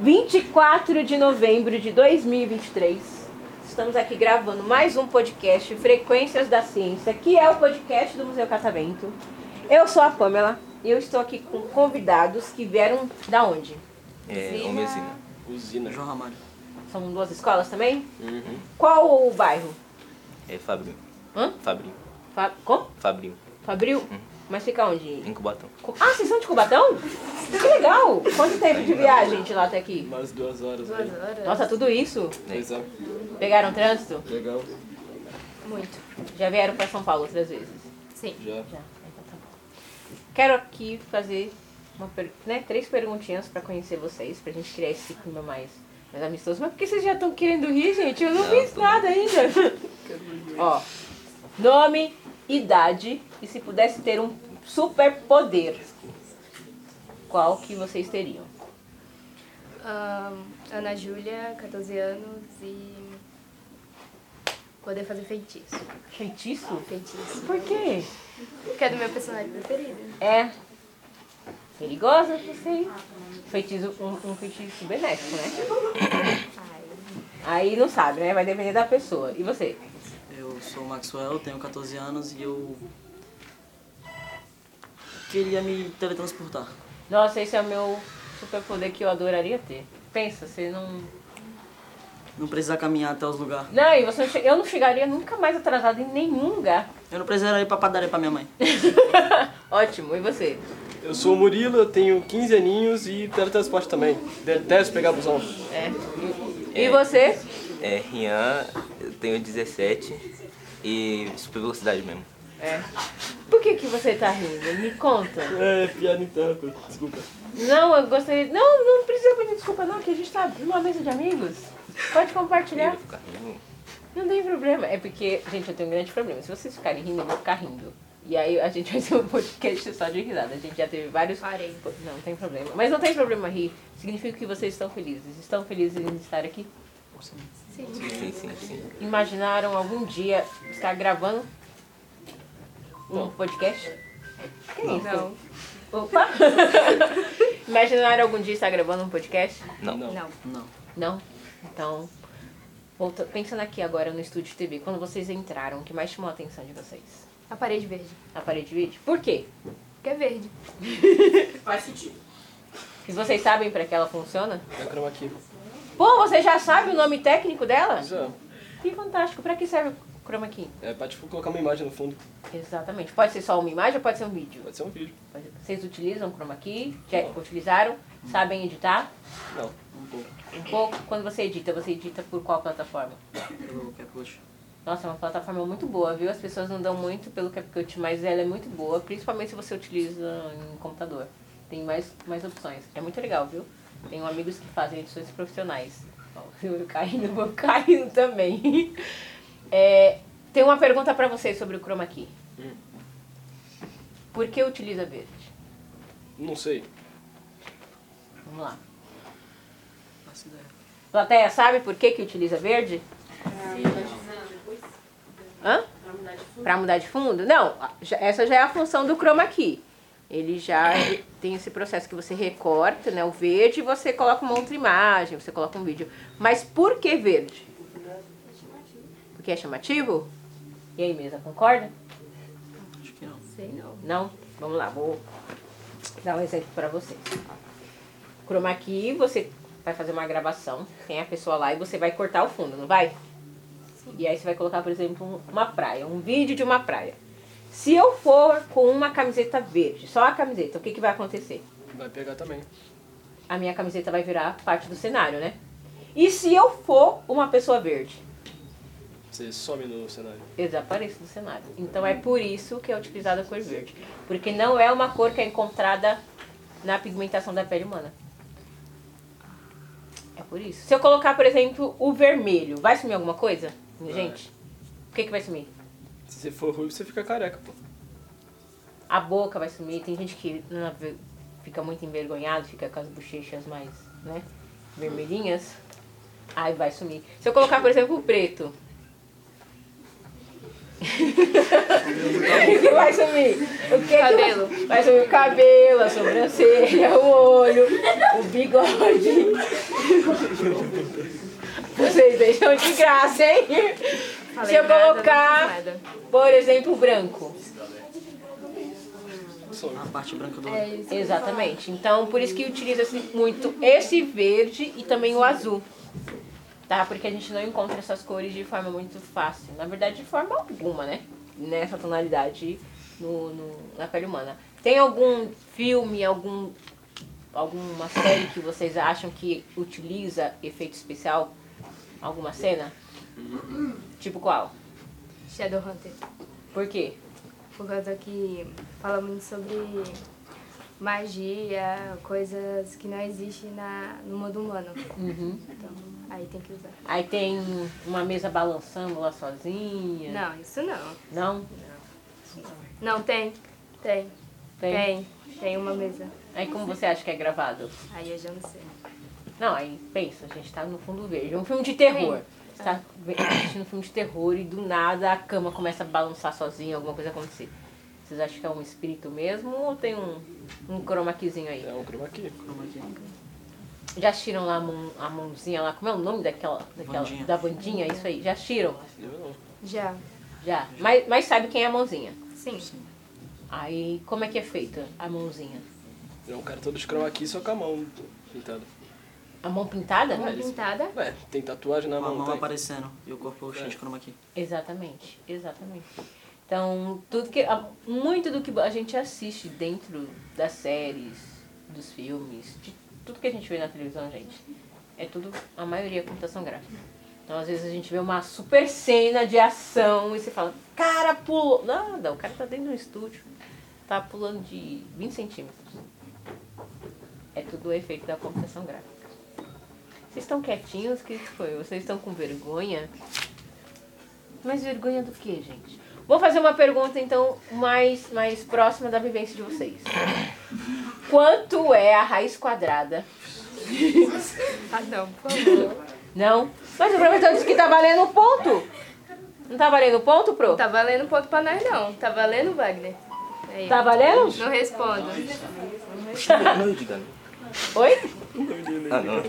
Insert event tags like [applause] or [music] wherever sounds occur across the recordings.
Vinte e quatro de novembro de 2023. Estamos aqui gravando mais um podcast Frequências da Ciência, que é o podcast do Museu Catavento. Eu sou a Pamela e eu estou aqui com convidados que vieram da onde? É, usina. Usina. João Ramalho. São duas escolas também? Uhum. Qual o bairro? É Fabrinho. Hã? Fabrinho. Fa como? Fabrinho. Fabril? Mas fica onde? Em Cubatão. Ah, vocês são de Cubatão? Que legal! Quanto tempo de viagem de lá até aqui? Mais duas horas. aí. Nossa, tudo isso? É. Pegaram trânsito? Legal. Muito. Já vieram para São Paulo outras vezes? Sim. Já. Já. Então tá bom. Quero aqui fazer uma per- né, três perguntinhas para conhecer vocês, pra gente criar esse clima mais, mais amistoso. Mas por que vocês já estão querendo rir, gente? Eu não, Não, fiz nada ainda. [laughs] Ó, nome, idade e se pudesse ter um superpoder, qual que vocês teriam? Ana Júlia, 14 anos e poder fazer feitiço. Feitiço? Feitiço. Por quê? Que é do meu personagem preferido. É perigosa, não sei. Feitiço, um, um feitiço benéfico, né? Aí não sabe, né? Vai depender da pessoa. E você? Eu sou o Maxwell, tenho 14 anos e eu queria me teletransportar. Nossa, esse é o meu superpoder que eu adoraria ter. Pensa, você não. Não precisar caminhar até os lugares. Não, e você não che- eu não chegaria nunca mais atrasado em nenhum lugar. Eu não precisaria ir pra padaria pra minha mãe. [laughs] Ótimo, e você? Eu sou o Murilo, eu tenho 15 aninhos e teletransporte também. Detesto pegar busão. É. E, você? É Rian, eu tenho 17 e super velocidade mesmo. É. Por que, que você tá rindo? Me conta. É, piada interna, pô. desculpa. Não, eu gostaria. Não, não precisa pedir desculpa, não, que a gente tá numa mesa de amigos. Pode compartilhar. Não tem problema. É porque, gente, eu tenho um grande problema. Se vocês ficarem rindo, eu vou ficar rindo. E aí a gente [laughs] vai ter um podcast só de risada. A gente já teve vários. Parei. Não, não tem problema. Mas não tem problema rir. Significa que vocês estão felizes. Estão felizes em estar aqui? Sim. Sim, sim, sim. Imaginaram algum dia estar gravando um Não. podcast? Que isso? Não. Opa! [laughs] Imaginaram algum dia estar gravando um podcast? Não. Não. Não. Não. Não? Então, volta, pensando aqui agora no estúdio TV, quando vocês entraram, o que mais chamou a atenção de vocês? A parede verde. A parede verde? Por quê? Porque é verde. [laughs] E vocês sabem para que ela funciona? É chroma key. Pô, você já sabe o nome técnico dela? É. Que fantástico. Para que serve o chroma key? É pra tipo colocar uma imagem no fundo. Exatamente. Pode ser só uma imagem ou pode ser um vídeo? Pode ser um vídeo. Vocês utilizam chroma key? Já utilizaram? Sabem editar? Não, um pouco. Um pouco. Quando você edita, você edita por qual plataforma? Pelo Capcut. Nossa, é uma plataforma muito boa, viu? As pessoas não dão muito pelo CapCut, mas ela é muito boa, principalmente se você utiliza em computador. Tem mais, mais opções. É muito legal, viu? Tenho amigos que fazem edições profissionais. [laughs] Eu caindo, vou caindo também. [laughs] É, tem uma pergunta pra vocês sobre o chroma key. Hum. Por que utiliza verde? Não sei. Vamos lá. Plateia, sabe por que, que utiliza verde? Hã? Pra mudar de fundo? Não, essa já é a função do chroma key. Ele já tem esse processo que você recorta, né, o verde e você coloca uma outra imagem, você coloca um vídeo. Mas por que verde? Porque é chamativo? E aí, mesa, concorda? Acho que não. Sei não. Não? Vamos lá, vou dar um exemplo para vocês. Chroma key, você vai fazer uma gravação, tem a pessoa lá e você vai cortar o fundo, não vai? E aí você vai colocar, por exemplo, um- uma praia, um vídeo de uma praia. Se eu for com uma camiseta verde, só a camiseta, o que, que vai acontecer? Vai pegar também. A minha camiseta vai virar parte do cenário, né? E se eu for uma pessoa verde? Você some no cenário. Eu desapareço do cenário. Então é por isso que é utilizada a cor verde. Porque não é uma cor que é encontrada na pigmentação da pele humana. É por isso. Se eu colocar, por exemplo, o vermelho, vai sumir alguma coisa? Vai. Gente? O que, que vai sumir? Se você for ruivo, você fica careca, pô. A boca vai sumir. Tem gente que não, fica muito envergonhado, fica com as bochechas mais, né? Vermelhinhas. Aí vai sumir. Se eu colocar, por exemplo, o preto. O que vai sumir? O que Cabelo. Que vai, vai sumir o cabelo, a sobrancelha, o olho, o bigode. Vocês deixam de graça, hein? Falei Se eu colocar, por exemplo, o branco. A parte branca do É olho. isso. Exatamente. Então, por isso que utiliza-se muito esse verde e também o azul. Tá? Porque a gente não encontra essas cores de forma muito fácil. Na verdade, de forma alguma, né? Nessa tonalidade no, no- na pele humana. Tem algum filme, algum alguma série que vocês acham que utiliza efeito especial? Alguma cena? Tipo qual? Shadowhunter. Por quê? Por causa que fala muito sobre magia, coisas que não existem na, no mundo humano. Uhum. Então, aí tem que usar. Aí tem uma mesa balançando lá sozinha. Não, isso não. Não? Não, tem. Tem. Tem? Tem. Tem uma mesa. Aí como você acha que é gravado? Aí eu já não sei. Não, aí pensa, a gente tá no fundo verde. É um filme de terror. Você tá assistindo um filme de terror e do nada a cama começa a balançar sozinha, alguma coisa acontecer. Vocês acham que é um espírito mesmo ou tem um, um chroma keyzinho aí? É um chroma key. Chroma key. Já assistiram lá a, mão, a mãozinha lá? Como é o nome daquela? daquela Bandinha. Da bandinha, isso aí. Já assistiram? Já. Já. Mas, mas sabe quem é a mãozinha? Sim. Aí como é que é feita a mãozinha? É um cara todo de chroma key, só com a mão pintada. A mão pintada? Uma pintada. Ué, tem tatuagem na Com a mão, mão tem? aparecendo e o corpo cheio de chroma key. Exatamente, exatamente. Então, tudo que a- muito do que a gente assiste dentro das séries, dos filmes, de tudo que a gente vê na televisão, gente, é tudo a maioria é computação gráfica. Então, às vezes a gente vê uma super cena de ação e você fala, cara, pulou. Nada, o cara tá dentro do estúdio, tá pulando de 20 centímetros. É tudo o efeito da computação gráfica. Vocês estão quietinhos? O que foi? Vocês estão com vergonha? Mas vergonha do que, gente? Vou fazer uma pergunta, então, mais, mais próxima da vivência de vocês. Quanto é a raiz quadrada? Ah, não, por favor. Não? Mas o professor disse que tá valendo um ponto. Não tá valendo ponto, pro? Não tá valendo ponto pra nós, não. Tá valendo, Wagner? Aí. Tá valendo? Não respondo. Não diga. [laughs] Oi? Ah, não.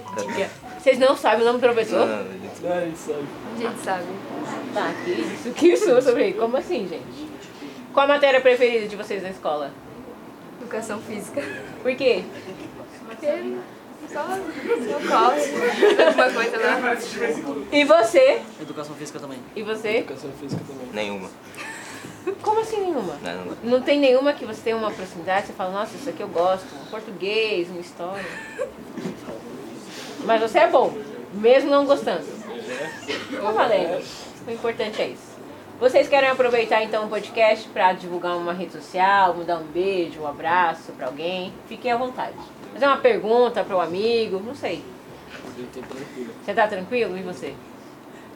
Vocês não sabem o nome do professor? Não, gente. Ah, isso sabe. A gente sabe. Tá, que isso, que isso sobre Como assim, gente? Qual a matéria preferida de vocês na escola? Educação física. Por quê? Porque só, só corre. Alguma coisa lá. E você? Educação física também. E você? Educação física também. Nenhuma. Como assim nenhuma? Não, não. Não tem nenhuma que você tenha uma proximidade, você fala, nossa, isso aqui eu gosto, um português, uma história. Mas você é bom, mesmo não gostando. Tá valendo. O importante é isso. Vocês querem aproveitar então o podcast para divulgar uma rede social, mandar um beijo, um abraço para alguém? Fiquem à vontade. Fazer uma pergunta para um amigo, não sei. Eu tô tranquilo. Você tá tranquilo? E você?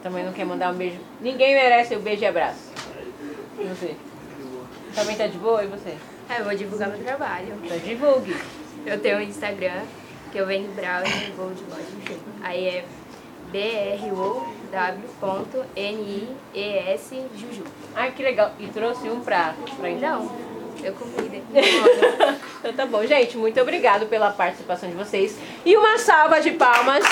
Também não quer mandar um beijo? Ninguém merece o beijo e abraço. E você? Também tá de boa? E você? Ah, eu vou divulgar meu trabalho. Então divulgue. Eu tenho um Instagram que eu vendo browser e vou de loja. Aí é brow.nies www.niesjuju. Ai, que legal. E trouxe um pra, pra gente? Não, eu comi [laughs] Então tá bom, gente. Muito obrigado pela participação de vocês. E uma salva de palmas.